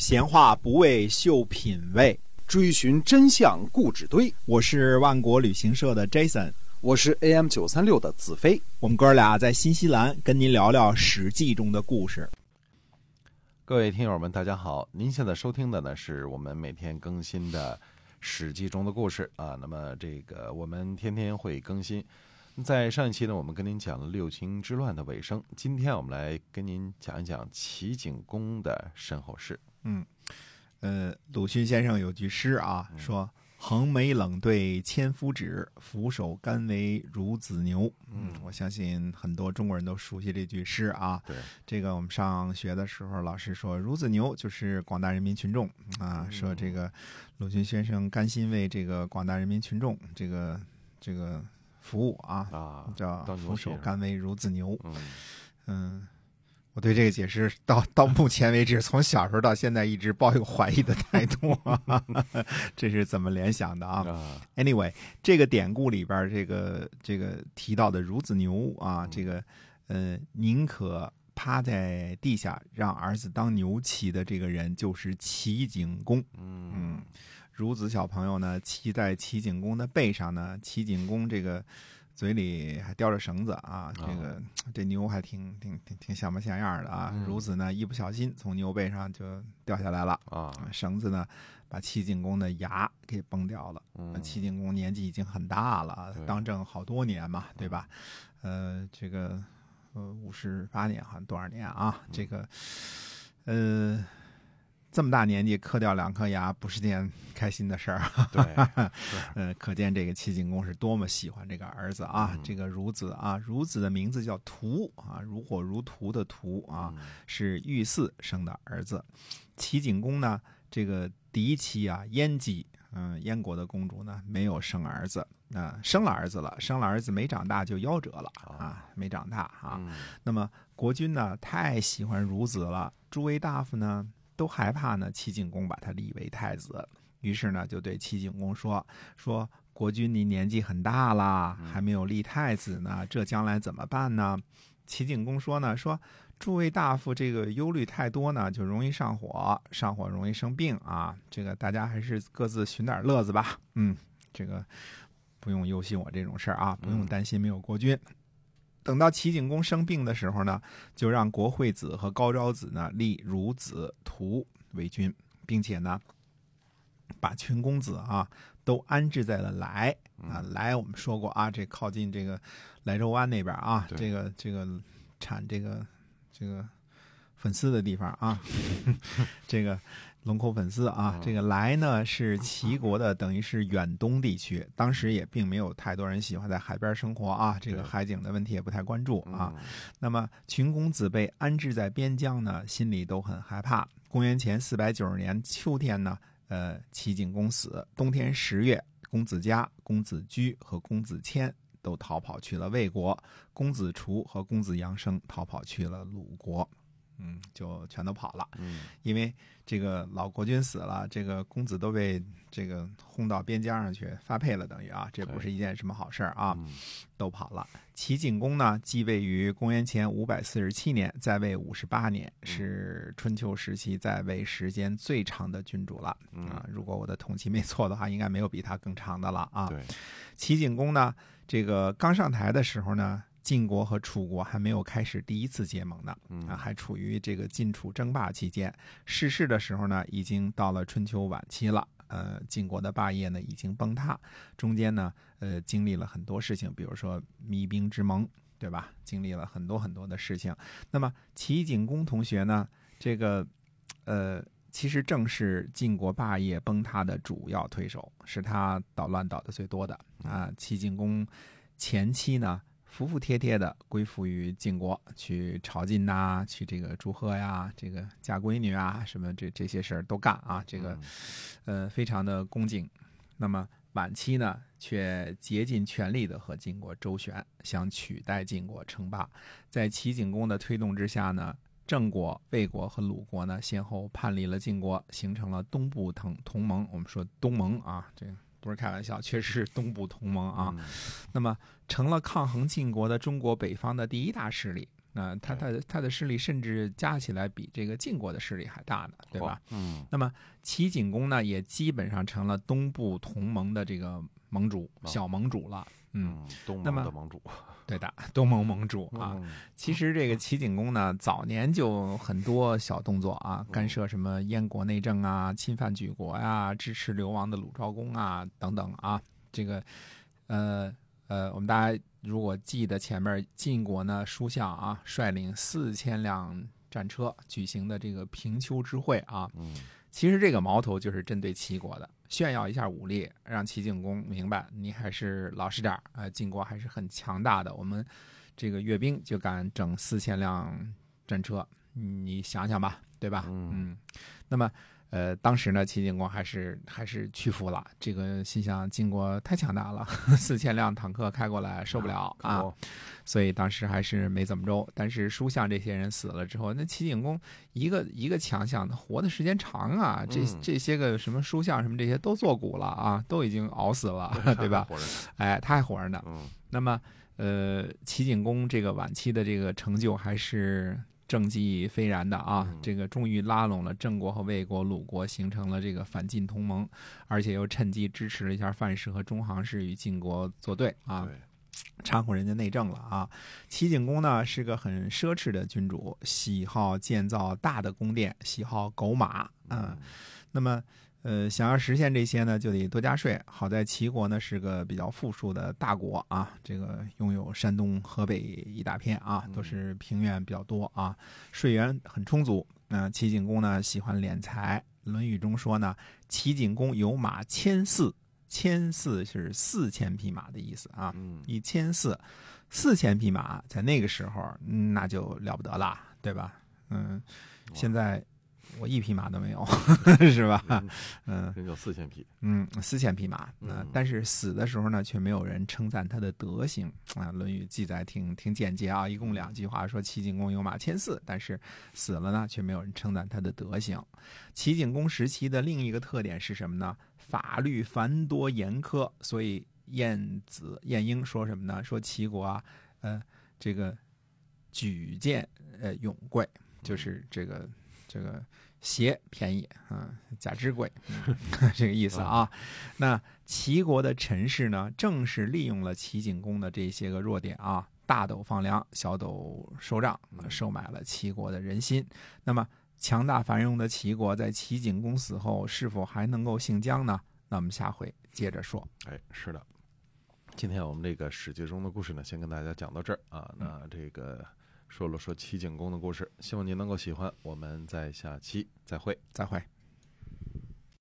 闲话不为秀品味，追寻真相故纸堆。我是万国旅行社的 Jason，我是 AM 九三六的子飞。我们哥俩在新西兰跟您聊聊《史记》中的故事。各位听友们，大家好！您现在收听的呢，是我们每天更新的《史记》中的故事啊。那么这个我们天天会更新。在上一期呢，我们跟您讲了六秦之乱的尾声。今天我们来跟您讲一讲齐景公的身后事。嗯，呃，鲁迅先生有句诗啊，说“横眉冷对千夫指，俯首甘为孺子牛”。嗯，我相信很多中国人都熟悉这句诗啊。对，这个我们上学的时候，老师说“孺子牛”就是广大人民群众啊，说这个鲁迅先生甘心为这个广大人民群众这个这个。服务啊啊，叫俯首甘为孺子牛。嗯嗯，我对这个解释到到目前为止，从小时候到现在一直抱有怀疑的态度。这是怎么联想的啊？Anyway，这个典故里边这个这个提到的孺子牛啊，这个呃，宁可趴在地下让儿子当牛骑的这个人，就是齐景公。嗯。孺子小朋友呢，骑在齐景公的背上呢。齐景公这个嘴里还叼着绳子啊，这个这牛还挺挺挺挺像模像样的啊。孺子呢，一不小心从牛背上就掉下来了啊。绳子呢，把齐景公的牙给崩掉了。齐景公年纪已经很大了，当政好多年嘛，对吧？呃，这个呃五十八年好像多少年啊？这个呃。这么大年纪磕掉两颗牙不是件开心的事儿，对，嗯，可见这个齐景公是多么喜欢这个儿子啊，这个孺子啊，孺子的名字叫荼啊，如火如荼的荼啊，是玉嗣生的儿子。齐景公呢，这个嫡一妻啊，燕姬，嗯，燕国的公主呢，没有生儿子，啊，生了儿子了，生了儿子没长大就夭折了啊，没长大啊。那么国君呢，太喜欢孺子了，诸位大夫呢？都害怕呢，齐景公把他立为太子，于是呢，就对齐景公说：“说国君您年纪很大了，还没有立太子呢，这将来怎么办呢？”齐景公说：“呢，说诸位大夫这个忧虑太多呢，就容易上火，上火容易生病啊。这个大家还是各自寻点乐子吧。嗯，这个不用忧心我这种事儿啊，不用担心没有国君。”等到齐景公生病的时候呢，就让国惠子和高昭子呢立孺子图为君，并且呢，把群公子啊都安置在了莱啊莱。我们说过啊，这靠近这个莱州湾那边啊，这个这个产这个这个粉丝的地方啊，这个。龙口粉丝啊，这个来呢是齐国的，等于是远东地区。当时也并没有太多人喜欢在海边生活啊，这个海景的问题也不太关注啊。那么群公子被安置在边疆呢，心里都很害怕。公元前四百九十年秋天呢，呃，齐景公死。冬天十月，公子嘉、公子居和公子谦都逃跑去了魏国，公子除和公子阳生逃跑去了鲁国。嗯，就全都跑了。嗯，因为这个老国君死了，这个公子都被这个轰到边疆上去发配了，等于啊，这不是一件什么好事儿啊。都跑了。齐景公呢，继位于公元前五百四十七年，在位五十八年，是春秋时期在位时间最长的君主了。啊，如果我的统计没错的话，应该没有比他更长的了啊。对，齐景公呢，这个刚上台的时候呢。晋国和楚国还没有开始第一次结盟呢，啊，还处于这个晋楚争霸期间。逝世的时候呢，已经到了春秋晚期了。呃，晋国的霸业呢已经崩塌，中间呢，呃，经历了很多事情，比如说弭兵之盟，对吧？经历了很多很多的事情。那么齐景公同学呢，这个，呃，其实正是晋国霸业崩塌的主要推手，是他捣乱捣的最多的啊。齐景公前期呢。服服帖帖的归附于晋国，去朝觐呐，去这个祝贺呀，这个嫁闺女啊，什么这这些事儿都干啊，这个，呃，非常的恭敬。那么晚期呢，却竭尽全力的和晋国周旋，想取代晋国称霸。在齐景公的推动之下呢，郑国、魏国和鲁国呢，先后叛离了晋国，形成了东部同同盟。我们说东盟啊，这。不是开玩笑，确实是东部同盟啊。那么成了抗衡晋国的中国北方的第一大势力那他他的他的势力甚至加起来比这个晋国的势力还大呢，对吧？嗯，那么齐景公呢，也基本上成了东部同盟的这个盟主、哦小盟主了。嗯，嗯，东盟的盟主 对的，东盟盟主啊。嗯其实这个齐景公呢，早年就很多小动作啊，干涉什么燕国内政啊，侵犯举国呀、支持流亡的鲁昭公啊等等啊。这个，呃呃，我们大家如果记得前面晋国呢，书相啊率领四千辆战车举行的这个平丘之会啊，嗯其实这个矛头就是针对齐国的，炫耀一下武力，让齐景公明白你还是老实点儿，呃，晋国还是很强大的。我们这个阅兵就敢整四千辆战车，你想想吧，对吧？嗯那么，呃，当时呢，齐景公还是还是屈服了，这个心想晋国太强大了，四千辆坦克开过来受不了啊，哦所以当时还是没怎么着。但是书相这些人死了之后，那齐景公一个一个强项，他活的时间长啊，这嗯这些个什么书相什么这些都做古了啊，都已经熬死了，对吧？哎，他还活着呢。嗯那么，呃，齐景公这个晚期的这个成就还是政绩斐然的啊，嗯这个终于拉拢了郑国和魏国、鲁国，形成了这个反晋同盟，而且又趁机支持了一下范氏和中行氏与晋国作对啊，对，掺和人家内政了啊。齐景公呢是个很奢侈的君主，喜好建造大的宫殿，喜好狗马，嗯，那么。呃，想要实现这些呢，就得多加税。好在齐国呢是个比较富庶的大国啊，这个拥有山东、河北一大片啊，都是平原比较多啊，税源很充足。那、齐景公呢喜欢敛财，《论语》中说呢，齐景公有马千四，千四是四千匹马的意思啊。嗯一千四，四千匹马，在那个时候嗯那就了不得了，对吧？嗯，现在我一匹马都没有，是吧？嗯人有四千匹，嗯，四千匹马，呃嗯但是死的时候呢，却没有人称赞他的德行啊。《论语》记载挺挺简洁啊，一共两句话，说齐景公有马千四，但是死了呢，却没有人称赞他的德行。齐景公时期的另一个特点是什么呢？法律繁多严苛，所以晏子晏婴说什么呢？说齐国啊，呃，这个举荐呃永贵，就是这个这个鞋便宜啊，假肢贵，嗯 这个意思啊。那齐国的陈氏呢，正是利用了齐景公的这些个弱点啊，大斗放粮，小斗收账，呃收买了齐国的人心。那么强大繁荣的齐国，在齐景公死后，是否还能够姓姜呢？那我们下回接着说。哎，是的。今天我们这个《史记》中的故事呢，先跟大家讲到这儿啊。那这个说了说齐景公的故事，希望您能够喜欢。我们在下期再会。再会。